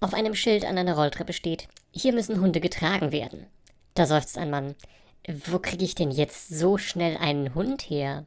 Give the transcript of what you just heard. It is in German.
auf einem Schild an einer Rolltreppe steht, hier müssen Hunde getragen werden. Da seufzt ein Mann. Wo kriege ich denn jetzt so schnell einen Hund her?